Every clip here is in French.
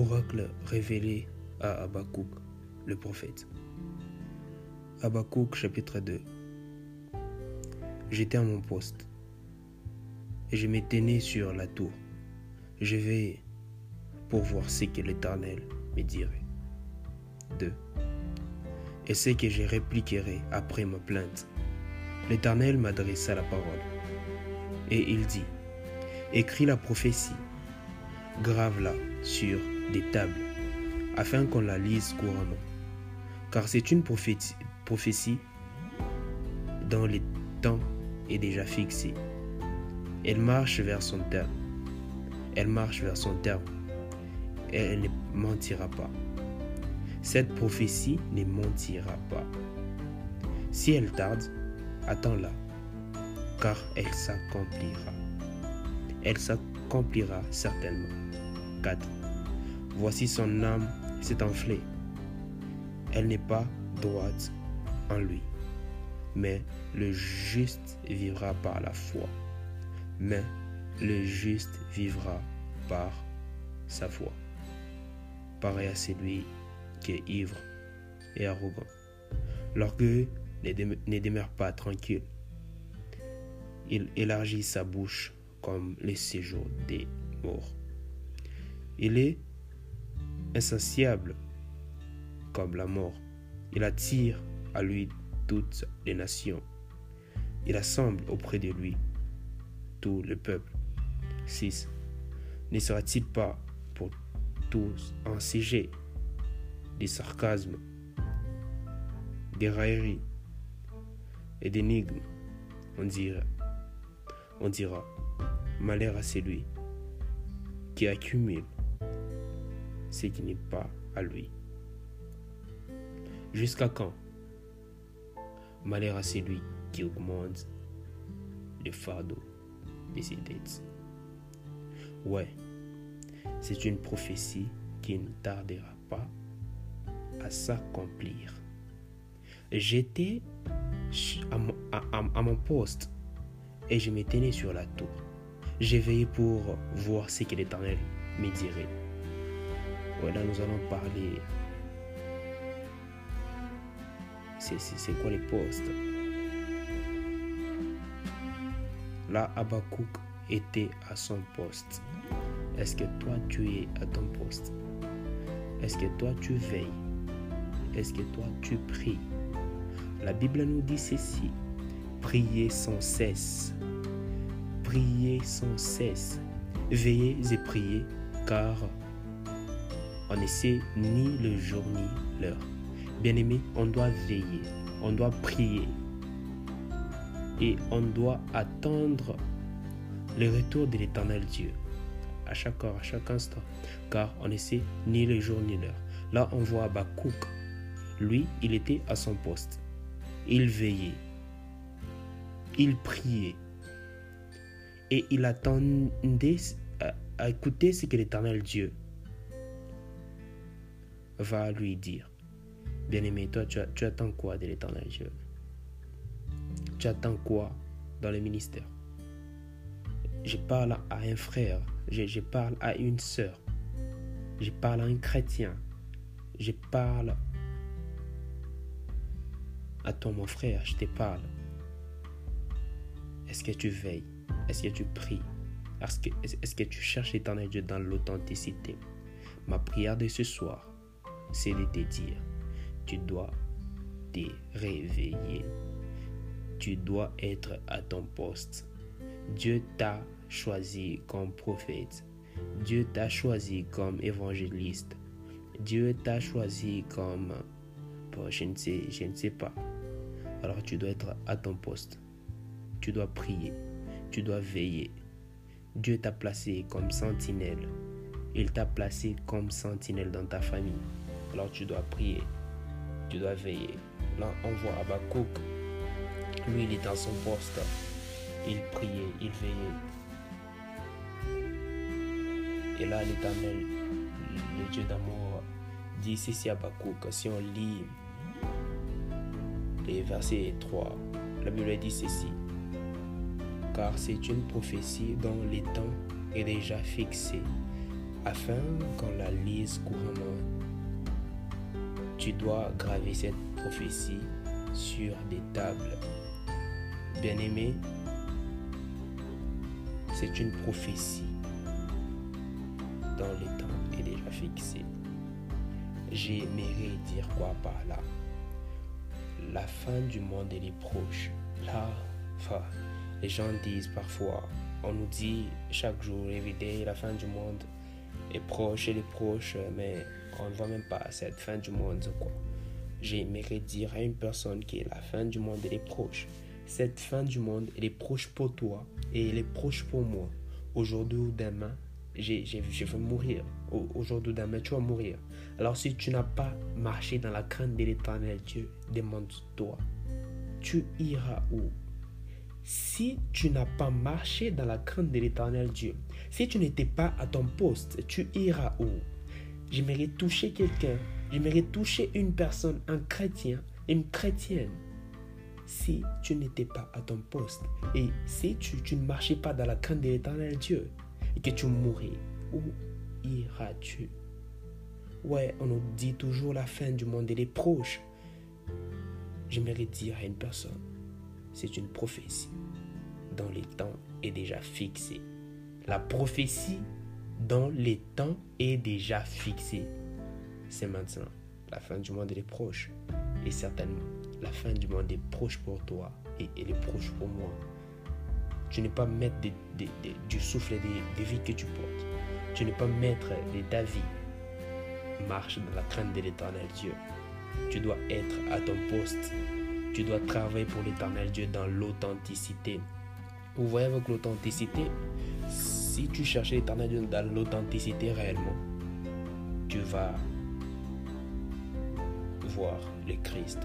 Oracle révélé à Habakkuk, le prophète. Habakkuk chapitre 2 J'étais à mon poste et je m'éteignais sur la tour. Je veillais pour voir ce que l'Éternel me dirait. 2. Et ce que je répliquerai après ma plainte. L'Éternel m'adressa la parole et il dit Écris la prophétie, grave-la sur des tables, afin qu'on la lise couramment. Car c'est une prophétie, prophétie dont le temps est déjà fixé. Elle marche vers son terme. Elle marche vers son terme. Elle ne mentira pas. Cette prophétie ne mentira pas. Si elle tarde, attends-la, car elle s'accomplira elle s'accomplira certainement. 4. Voici son âme s'est enflée. Elle n'est pas droite en lui. Mais le juste vivra par la foi. Mais le juste vivra par sa foi. Pareil à celui qui est ivre et arrogant. L'orgueil ne demeure pas tranquille. Il élargit sa bouche comme le séjour des morts. Il est insatiable comme la mort. Il attire à lui toutes les nations. Il assemble auprès de lui tout le peuple. 6. Ne sera-t-il pas pour tous un sujet des sarcasmes, des railleries et d'énigmes On dira, on dira Malheur à celui qui accumule ce qui n'est pas à lui. Jusqu'à quand Malheur à celui qui augmente le fardeau de ses dettes? Ouais, c'est une prophétie qui ne tardera pas à s'accomplir. J'étais à, mon poste et je me tenais sur la tour. J'ai veillé pour voir ce que l'Éternel me dirait. Voilà, nous allons parler. C'est quoi les postes? Là, Abakouk était à son poste. Est-ce que toi, tu es à ton poste? Est-ce que toi, tu veilles? Est-ce que toi, tu pries? La Bible nous dit ceci. Priez sans cesse priez sans cesse. Veillez et priez, car on ne sait ni le jour ni l'heure. Bien-aimé, on doit veiller, on doit prier et on doit attendre le retour de l'éternel Dieu à chaque heure, à chaque instant, car on ne sait ni le jour ni l'heure. Là, on voit Abakouk. Lui, il était à son poste. Il veillait. Il priait et il attendait à, écouter ce que l'Éternel Dieu va lui dire. Bien-aimé, toi, tu, attends quoi de l'Éternel Dieu Tu attends quoi dans le ministère? Je parle à un frère, je, parle à une sœur, je parle à un chrétien, je parle à toi, mon frère, je te parle. Est-ce que tu veilles? Est-ce que tu pries? Est-ce que, tu cherches l'éternel Dieu dans l'authenticité? Ma prière de ce soir, c'est de te dire, tu dois te réveiller. Tu dois être à ton poste. Dieu t'a choisi comme prophète. Dieu t'a choisi comme évangéliste. Dieu t'a choisi comme... je ne sais, je ne sais pas. Alors tu dois être à ton poste. Tu dois prier tu dois veiller. Dieu t'a placé comme sentinelle. Il t'a placé comme sentinelle dans ta famille. Alors tu dois prier. Tu dois veiller. Là, on voit Abakouk. Lui, il est dans son poste. Il priait, il veillait. Et là, l'éternel, le Dieu d'amour, dit ceci à Abakouk. Si on lit les versets 3, la Bible dit ceci car c'est une prophétie dont le temps est déjà fixé. afin qu'on la lise couramment. Tu dois graver cette prophétie sur des tables. Bien-aimé, c'est une prophétie dont le temps est déjà fixé. J'aimerais dire quoi par là? La fin du monde est proche. Là, enfin, les gens disent parfois, on nous dit chaque jour, everyday, la fin du monde est proche, elle est proche, mais on ne voit même pas cette fin du monde. J'aimerais dire à une personne que la fin du monde, est proche. Cette fin du monde, est proche pour toi et elle est proche pour moi. Aujourd'hui ou demain, je vais mourir. Aujourd'hui ou demain, tu vas mourir. Alors si tu n'as pas marché dans la crainte de l'éternel Dieu, demande-toi, tu iras où? Si tu n'as pas marché dans la crainte de l'éternel Dieu, si tu n'étais pas à ton poste, tu iras où? J'aimerais toucher quelqu'un, j'aimerais toucher une personne, un chrétien, une chrétienne. Si tu n'étais pas à ton poste et si tu, ne marchais pas dans la crainte de l'éternel Dieu et que tu mourais, où iras-tu? Ouais, on nous dit toujours la fin du monde, elle est proche. J'aimerais dire à une personne, c'est une prophétie dont les temps est déjà fixé. La prophétie dont les temps est déjà fixé. C'est maintenant. La fin du monde est proche. Et certainement, la fin du monde est proche pour toi et elle est proche pour moi. Tu n'es pas maître du souffle des, vies que tu portes. Tu n'es pas maître de ta vie. Marche dans la crainte de l'éternel Dieu. Tu dois être à ton poste tu dois travailler pour l'éternel Dieu dans l'authenticité. Vous voyez avec l'authenticité, si tu cherches l'éternel dans l'authenticité réellement, tu vas voir le Christ.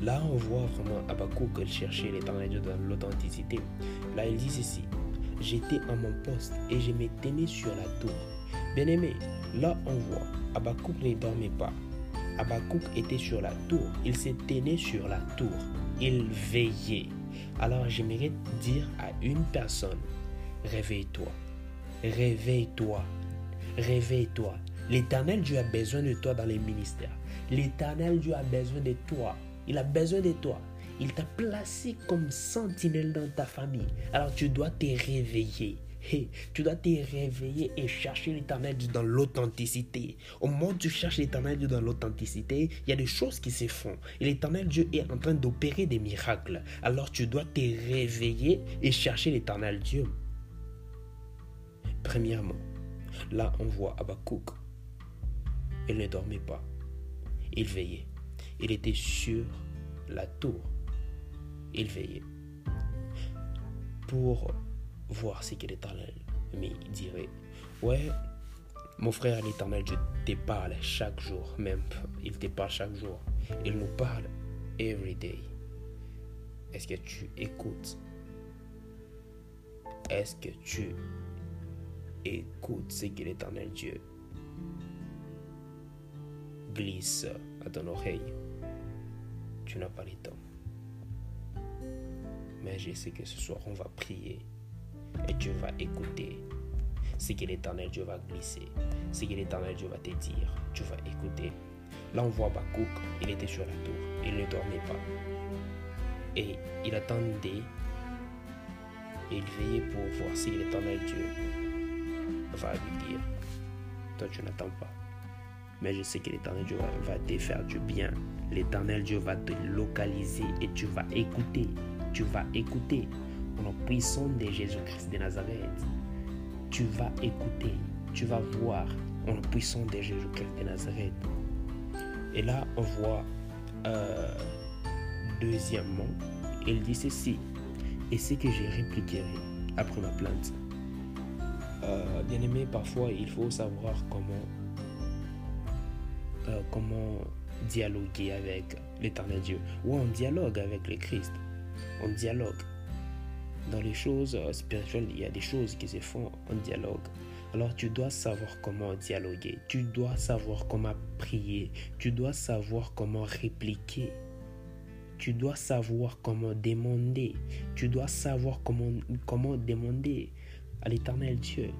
Là, on voit vraiment Abakouk chercher l'éternel Dieu dans l'authenticité. Là, il dit ceci J'étais à mon poste et je me tenais sur la tour. Bien aimé, là, on voit Abakouk ne dormait pas. Abakouk était sur la tour. Il se tenait sur la tour. Il veillait. Alors j'aimerais dire à une personne, réveille-toi. Réveille-toi. Réveille-toi. L'éternel Dieu a besoin de toi dans les ministères. L'éternel Dieu a besoin de toi. Il a besoin de toi. Il t'a placé comme sentinelle dans ta famille. Alors tu dois te réveiller tu dois te réveiller et chercher l'éternel Dieu dans l'authenticité. Au moment où tu cherches l'éternel Dieu dans l'authenticité, il y a des choses qui se font. L'éternel Dieu est en train d'opérer des miracles. Alors tu dois te réveiller et chercher l'éternel Dieu. Premièrement, là on voit Abakouk. Il ne dormait pas. Il veillait. Il était sur la tour. Il veillait. Pour voir ce que l'éternel mais il dirait ouais mon frère l'éternel Dieu te parle chaque jour même il te parle chaque jour il nous parle every day est-ce que tu écoutes? Est-ce que tu écoutes ce que l'éternel Dieu glisse à ton oreille tu n'as pas le temps mais je sais que ce soir on va prier et tu vas écouter ce que l'éternel Dieu va glisser, ce que l'éternel Dieu va te dire. Tu vas écouter. Là, on voit Bakouk, il était sur la tour, il ne dormait pas. Et il attendait, il veillait pour voir si l'éternel Dieu lui dire. Toi, tu n'attends pas. Mais je sais que l'éternel Dieu va te faire du bien. L'éternel Dieu va te localiser et tu vas écouter. Tu vas écouter au nom puissant de Jésus-Christ de Nazareth. Tu vas écouter, tu vas voir au nom puissant de Jésus-Christ de Nazareth. Et là, on voit, euh, deuxièmement, il dit ceci, et c'est que je répliquerai après ma plainte. Euh, bien aimé, parfois il faut savoir comment, euh, comment dialoguer avec l'éternel Dieu. Ou on dialogue avec le Christ. On dialogue dans les choses euh, spirituelles, il y a des choses qui se font en dialogue. Alors tu dois savoir comment dialoguer, tu dois savoir comment prier, tu dois savoir comment répliquer, tu dois savoir comment demander, tu dois savoir comment, comment demander à l'éternel Dieu.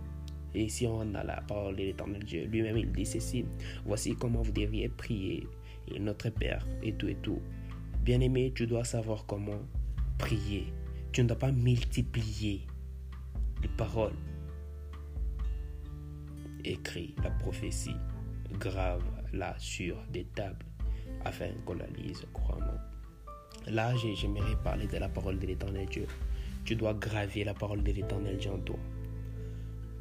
Et si on a la parole de l'éternel Dieu, lui-même il dit ceci, voici comment vous devriez prier, notre Père, et tout et tout. Bien-aimé, tu dois savoir comment prier. Tu ne dois pas multiplier les paroles. Écris la prophétie, grave là sur des tables, afin qu'on la lise couramment. Là, j'aimerais parler de la parole de l'éternel Dieu. Tu dois graver la parole de l'éternel Dieu en toi.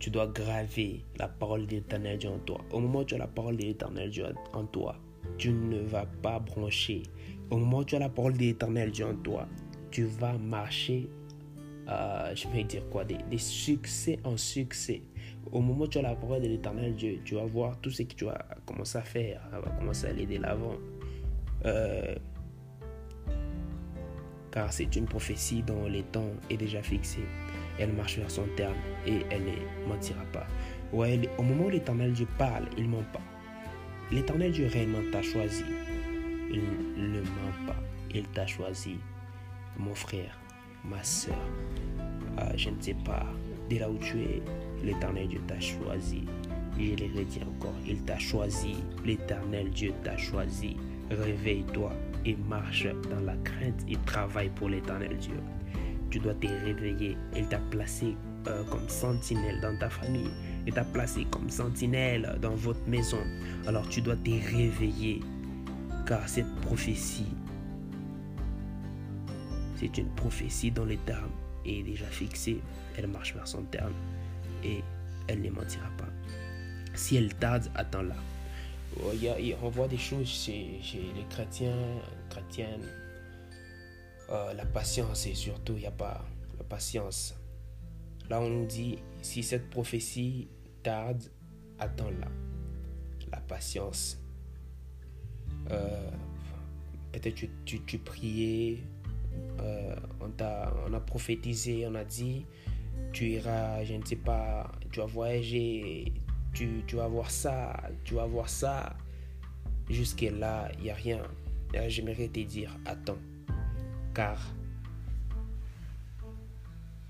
Tu dois graver la parole de l'éternel Dieu en toi. Au moment où tu as la parole de l'éternel Dieu en toi, tu ne vas pas brancher. Au moment où tu as la parole de l'éternel Dieu en toi, tu vas marcher, euh, je vais dire quoi, des, succès en succès. Au moment où tu as la parole de l'éternel Dieu, tu vas voir tout ce que tu vas commencer à faire, va commencer à aller de l'avant. Euh, car c'est une prophétie dont le temps est déjà fixé. Elle marche vers son terme et elle ne mentira pas. Au moment où l'Éternel Dieu parle, il ne ment pas. L'Éternel Dieu réellement t'a choisi. Il ne ment pas. Il t'a choisi. Mon frère, ma soeur, ah, je ne sais pas, de là où tu es, l'Éternel Dieu t'a choisi. Je le redis encore, il t'a choisi. L'Éternel Dieu t'a choisi. Réveille-toi et marche dans la crainte et travaille pour l'éternel Dieu. Tu dois te réveiller. Il t'a placé euh, comme sentinelle dans ta famille. Il t'a placé comme sentinelle dans votre maison. Alors tu dois te réveiller. Car cette prophétie, c'est une prophétie dont le terme est déjà fixé. Elle marche vers son terme et elle ne mentira pas. Si elle tarde, attends-la on voit des choses chez, les chrétiens, chrétiennes. Euh, la patience et surtout, il n'y a pas la patience. Là, on nous dit, si cette prophétie tarde, attends-la. La patience. Euh, peut-être tu, tu, tu priais, euh, on, a, prophétisé, on a dit, tu iras, je ne sais pas, tu vas voyager, tu, vas voir ça, tu vas voir ça. Jusque-là, il n'y a rien. J'aimerais te dire, attends, car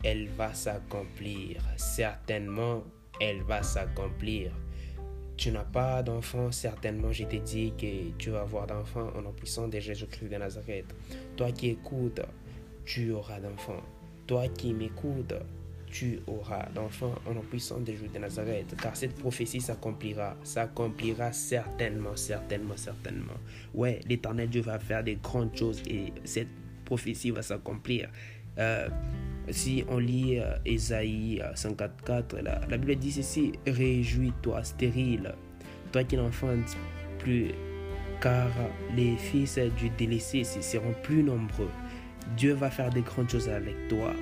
elle va s'accomplir. Certainement, elle va s'accomplir. Tu n'as pas d'enfant, certainement, je t'ai dit que tu vas avoir d'enfant en puissance de Jésus-Christ de Nazareth. Toi qui écoutes, tu auras d'enfants. Toi qui m'écoutes, tu auras d'enfants en puissance des jours de Nazareth, car cette prophétie s'accomplira, s'accomplira certainement, certainement, certainement. Ouais, l'éternel Dieu va faire des grandes choses et cette prophétie va s'accomplir. Euh, si on lit euh, Ésaïe 54, la, la Bible dit ceci, réjouis-toi, stérile, toi qui n'enfantes plus, car les fils du délaissé seront plus nombreux. Dieu va faire des grandes choses avec toi.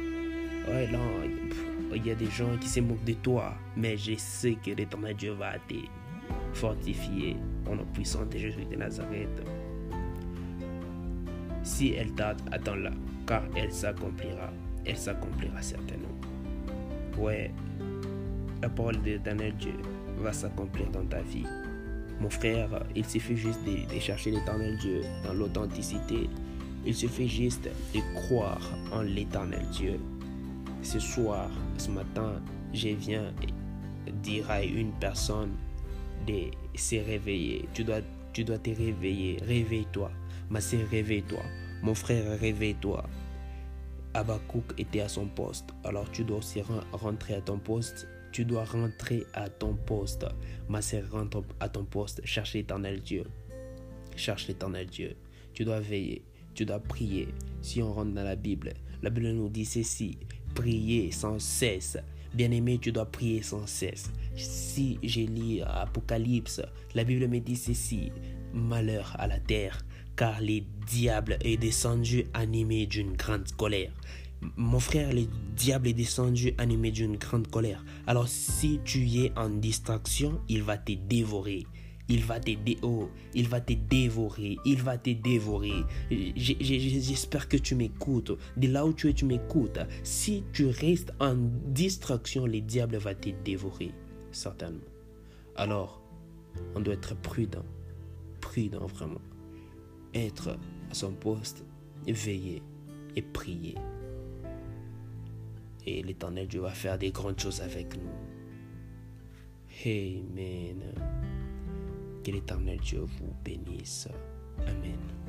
Ouais, là, il y a des gens qui se moquent de toi, mais je sais que l'éternel Dieu va te fortifier en la puissance de Jésus de Nazareth. Si elle tarde, attends-la, car elle s'accomplira. Elle s'accomplira certainement. Ouais, la parole de l'éternel Dieu va s'accomplir dans ta vie. Mon frère, il suffit juste de, de chercher l'éternel Dieu dans l'authenticité. Il suffit juste de croire en l'éternel Dieu ce soir, ce matin, je viens dire à une personne de se réveiller. Tu dois, tu dois te réveiller. Réveille-toi. Ma sœur, réveille-toi. Mon frère, réveille-toi. Abakouk était à son poste. Alors tu dois aussi rentrer à ton poste. Tu dois rentrer à ton poste. Ma sœur, rentre à ton poste. Cherche l'éternel Dieu. Cherche l'éternel Dieu. Tu dois veiller. Tu dois prier. Si on rentre dans la Bible, la Bible nous dit ceci prier sans cesse. Bien-aimé, tu dois prier sans cesse. Si j'ai lu Apocalypse, la Bible me dit ceci, malheur à la terre, car le diable est descendu animé d'une grande colère. Mon frère, le diable est descendu animé d'une grande colère. Alors si tu es en distraction, il va te dévorer il va te, oh, il va te dévorer, il va te dévorer. J'espère que tu m'écoutes. De là où tu es, tu m'écoutes. Si tu restes en distraction, le diable va te dévorer, certainement. Alors, on doit être prudent, prudent vraiment. Être à son poste, veiller et prier. Et l'éternel Dieu va faire des grandes choses avec nous. Amen. Que l'Éternel Dieu vous bénisse. Amen.